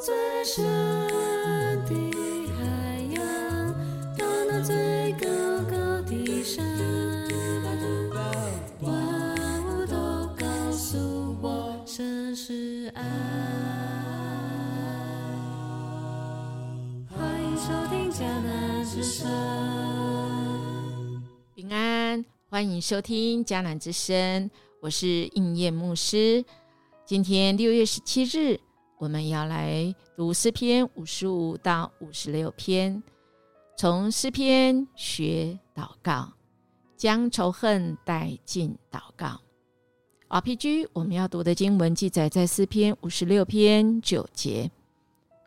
最深的海洋，到那最高高的山，万物都告诉我，这是爱。欢迎收听《迦南之声》。平安，欢迎收听迦南之声，我是应验牧师。今天六月十七日，我们要来读诗篇五十五到五十六篇，从诗篇学祷告，将仇恨带进祷告。RPG 我们要读的经文记载在诗篇五十六篇九节。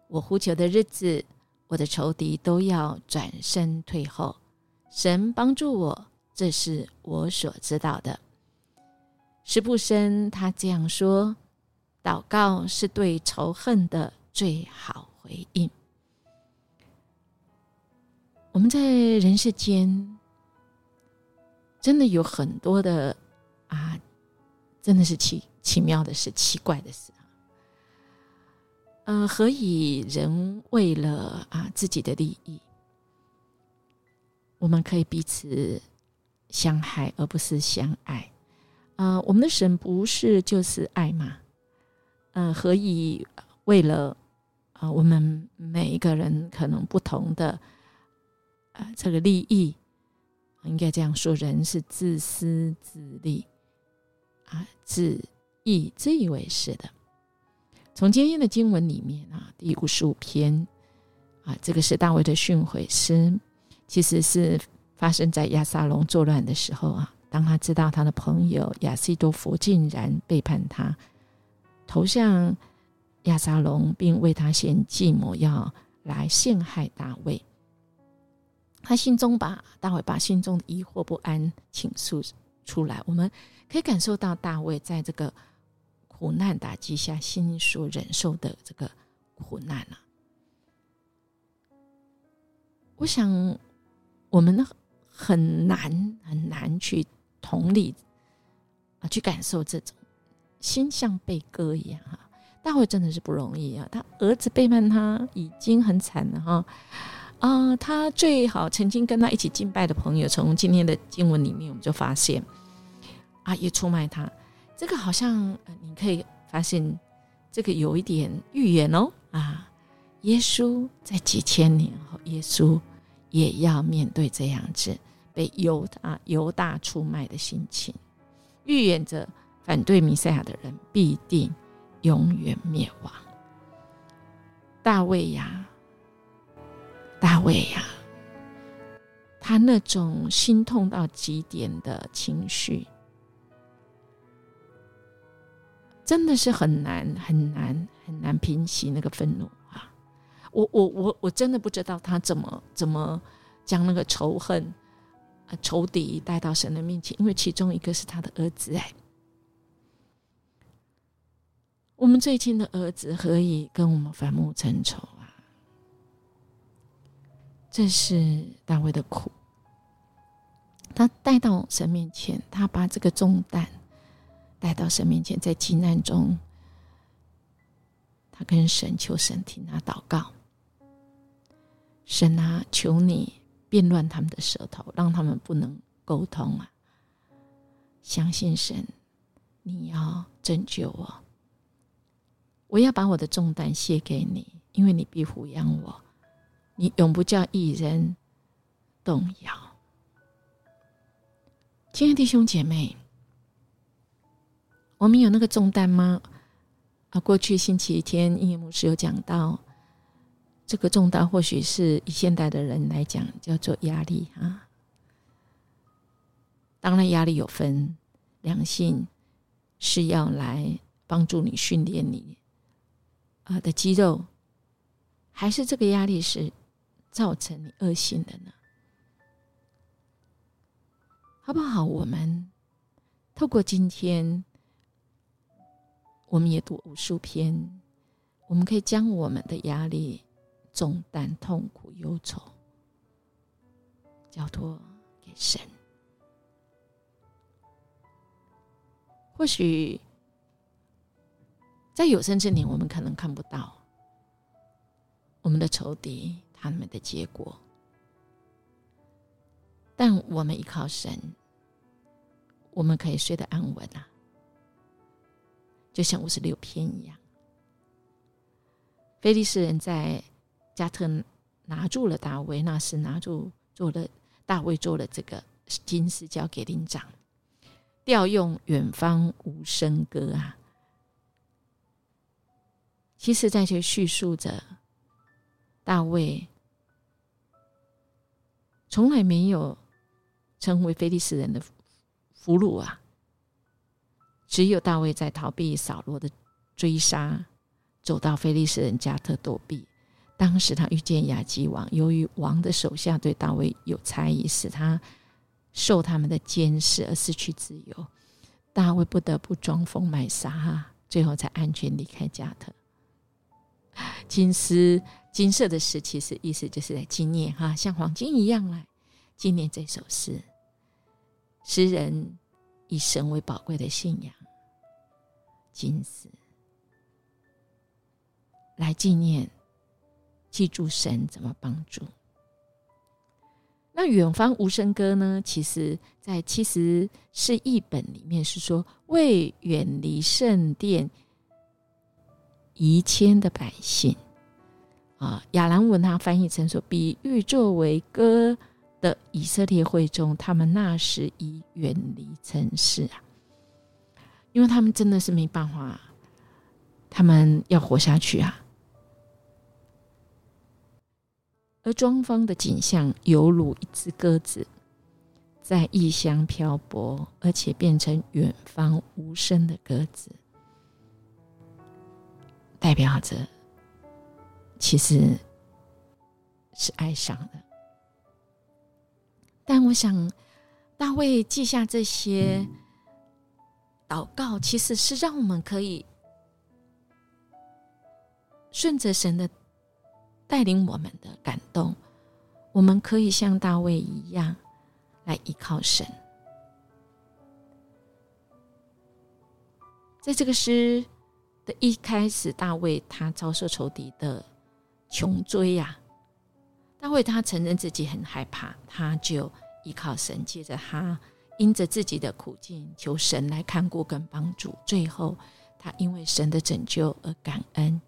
我呼求的日子，我的仇敌都要转身退后。神帮助我，这是我所知道的。施布生他这样说：祷告是对仇恨的最好回应。我们在人世间，真的有很多的啊，真的是奇奇妙的事、奇怪的事啊。呃，何以人为了啊自己的利益？我们可以彼此相害，而不是相爱。啊、我们的神不是就是爱吗？嗯、何以为了啊、我们每一个人可能不同的啊、这个利益，应该这样说，人是自私自利啊，自以自以为是的。从今天的经文里面啊，第五十五篇啊，这个是大卫的训诲诗。其实是发生在亚撒龙作乱的时候啊。当他知道他的朋友亚西多弗竟然背叛他，投向亚撒龙，并为他献计抹药来陷害大卫，他心中把大卫把心中的疑惑不安倾诉出来。我们可以感受到大卫在这个苦难打击下心所忍受的这个苦难啊。我想，我们很难很难去同理啊，去感受这种心像被割一样哈。大卫真的是不容易啊，他儿子背叛他已经很惨了哈啊，他最好曾经跟他一起敬拜的朋友，从今天的经文里面我们就发现啊，也出卖他。这个好像呃你可以发现，这个有一点预言哦啊。耶稣在几千年后，耶稣也要面对这样子被犹大犹大出卖的心情，预言着反对弥赛亚的人必定永远灭亡。大卫呀，大卫呀，他那种心痛到极点的情绪，真的是很难很难很难平息那个愤怒啊。我我我我真的不知道他怎么怎么将那个仇恨、仇敌带到神的面前，因为其中一个是他的儿子哎。我们最亲的儿子何以跟我们反目成仇啊？这是大卫的苦。他带到神面前，他把这个重担带到神面前，在急难中，他跟神求神听他祷告。神啊，求你变乱他们的舌头，让他们不能沟通啊！相信神，你要拯救我，我要把我的重担卸给你，因为你必抚养我，你永不叫一人动摇。亲爱的弟兄姐妹，我们有那个重担吗？啊，过去星期天，音乐牧师有讲到。这个重担或许是以现代的人来讲叫做压力啊。当然，压力有分，良性是要来帮助你训练你啊的肌肉，还是这个压力是造成你恶性的呢？好不好？我们透过今天，我们也读无数篇，我们可以将我们的压力。重担、痛苦、忧愁，交托给神。或许在有生之年，我们可能看不到我们的仇敌他们的结果。但我们依靠神，我们可以睡得安稳啊，就像五十六篇一样。菲利士人在加特拿住了大卫，那是拿住做了大卫做了这个金丝交给灵长，调用远方无声歌啊。其实，在这叙述着大卫从来没有成为菲利斯人的俘虏啊，只有大卫在逃避扫罗的追杀，走到菲利斯人加特躲避。当时他遇见亚基王，由于王的手下对大卫有猜疑，使他受他们的监视而失去自由，大卫不得不装疯卖傻，最后才安全离开加特。金丝金色的丝，其实意思就是在纪念哈，像黄金一样来纪念这首诗。诗人以神为宝贵的信仰，金丝来纪念，记住神怎么帮助。那远方无声歌呢？其实在其实是一本里面是说，为远离圣殿。移迁的百姓啊，亚兰文他翻译成说，比喻作为歌的以色列会中，他们那时已远离城市啊，因为他们真的是没办法，他们要活下去啊。而庄方的景象犹如一只鸽子在异乡漂泊，而且变成远方无声的鸽子。表着，其实是哀伤的。但我想，大卫记下这些祷告，其实是让我们可以顺着神的带领，我们的感动，我们可以像大卫一样来依靠神。在这个诗。的一开始，大卫他遭受仇敌的穷追呀。大卫他承认自己很害怕，他就依靠神。接着他因着自己的苦境，求神来看顾跟帮助。最后，他因为神的拯救而感恩，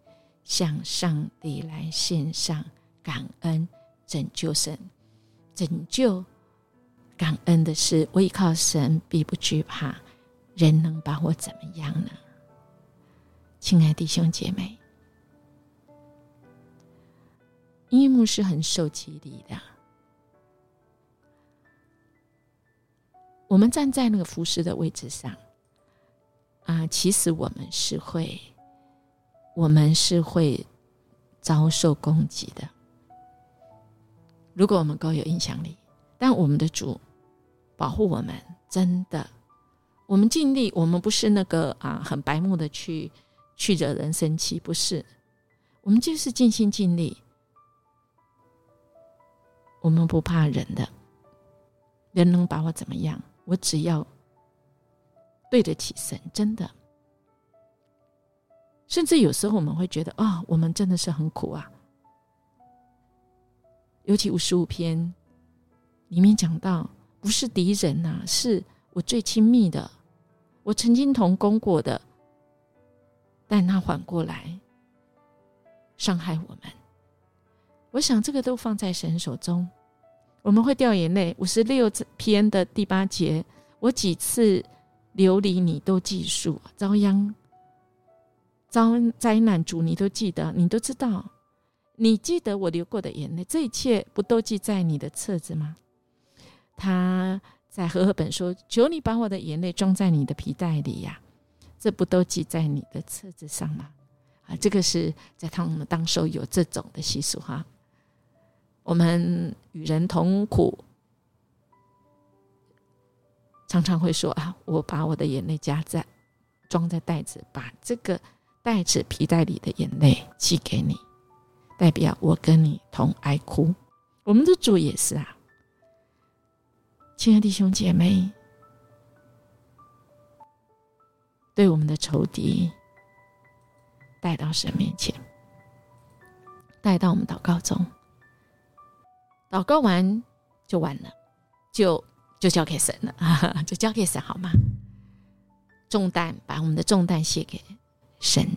向上帝来献上感恩。拯救神，拯救感恩的是，我依靠神，必不惧怕。人能把我怎么样呢？亲爱弟兄姐妹，音乐牧师很受激励的。我们站在那个服饰的位置上，啊，其实我们是会，我们是会遭受攻击的。如果我们够有影响力，但我们的主保护我们，真的，我们尽力，我们不是那个啊，很白目的去。去惹人生气，不是？我们就是尽心尽力，我们不怕人的，人能把我怎么样？我只要对得起神，真的。甚至有时候我们会觉得，啊，我们真的是很苦啊。尤其五十五篇里面讲到，不是敌人呐，是我最亲密的，我曾经同工过的。但他缓过来，伤害我们。我想这个都放在神手中，我们会掉眼泪。五十六篇的第八节，我几次流离，你都记述；遭殃、遭灾难，主你都记得，你都知道。你记得我流过的眼泪，这一切不都记在你的册子吗？他在和合本说：“求你把我的眼泪装在你的皮带里呀。”这不都记在你的册子上吗？啊，这个是在他们当时有这种的习俗哈。我们与人同苦，常常会说啊，我把我的眼泪夹在装在袋子，把这个袋子皮带里的眼泪寄给你，代表我跟你同哀哭。我们的主也是啊，亲爱的弟兄姐妹。对我们的仇敌带到神面前，带到我们祷告中。祷告完就完了，就就交给神了，就交给神好吗？重担把我们的重担卸给神，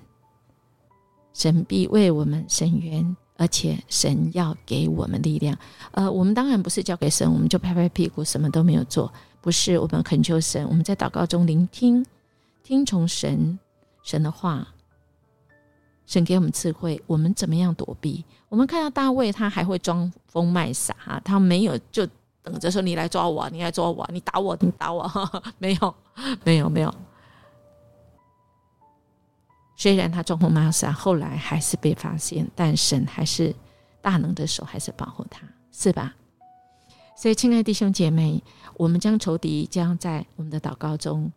神必为我们伸冤，而且神要给我们力量。呃，我们当然不是交给神，我们就拍拍屁股什么都没有做，不是我们恳求神，我们在祷告中聆听，听从神神的话。神给我们智慧，我们怎么样躲避？我们看到大卫，他还会装疯卖傻，他没有就等着说你来抓我，你来抓我，你打我，你打我，没有，没有，没有。虽然他装疯卖傻，后来还是被发现，但神还是大能的手，还是保护他，是吧？所以，亲爱弟兄姐妹，我们将仇敌将在我们的祷告中。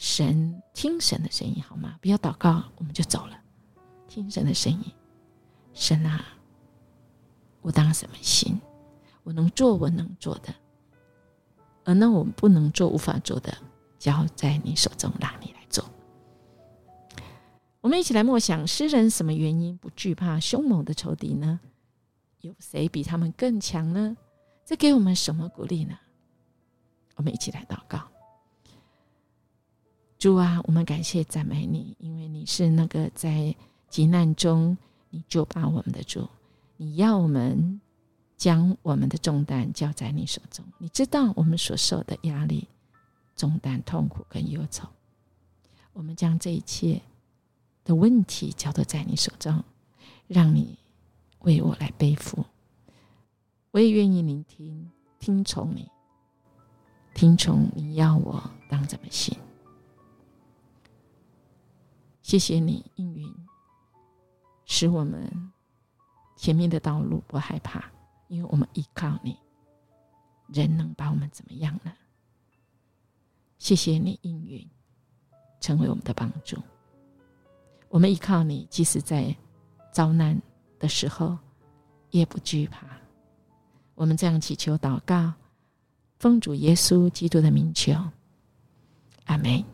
神听神的声音好吗？不要祷告，我们就走了。听神的声音，神啊，我当什么心？我能做我能做的，而那我们不能做、无法做的，交在你手中，让你来做。我们一起来默想：诗人什么原因不惧怕凶猛的仇敌呢？有谁比他们更强呢？这给我们什么鼓励呢？我们一起来祷告。主啊，我们感谢赞美你，因为你是那个在急难中你就把我们的主，你要我们将我们的重担交在你手中。你知道我们所受的压力、重担、痛苦跟忧愁，我们将这一切的问题交托在你手中，让你为我来背负。我也愿意聆听、听从你，听从你要我当怎么行。谢谢你应允，使我们前面的道路不害怕，因为我们依靠你。人能把我们怎么样呢？谢谢你应允，成为我们的帮助。我们依靠你，即使在遭难的时候，也不惧怕。我们这样祈求祷告，奉主耶稣基督的名求，阿门。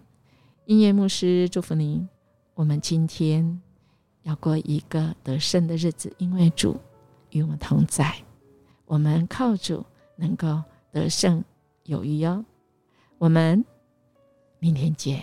音乐牧师祝福您。我们今天要过一个得胜的日子，因为主与我们同在。我们靠主能够得胜有余哦。我们明天见。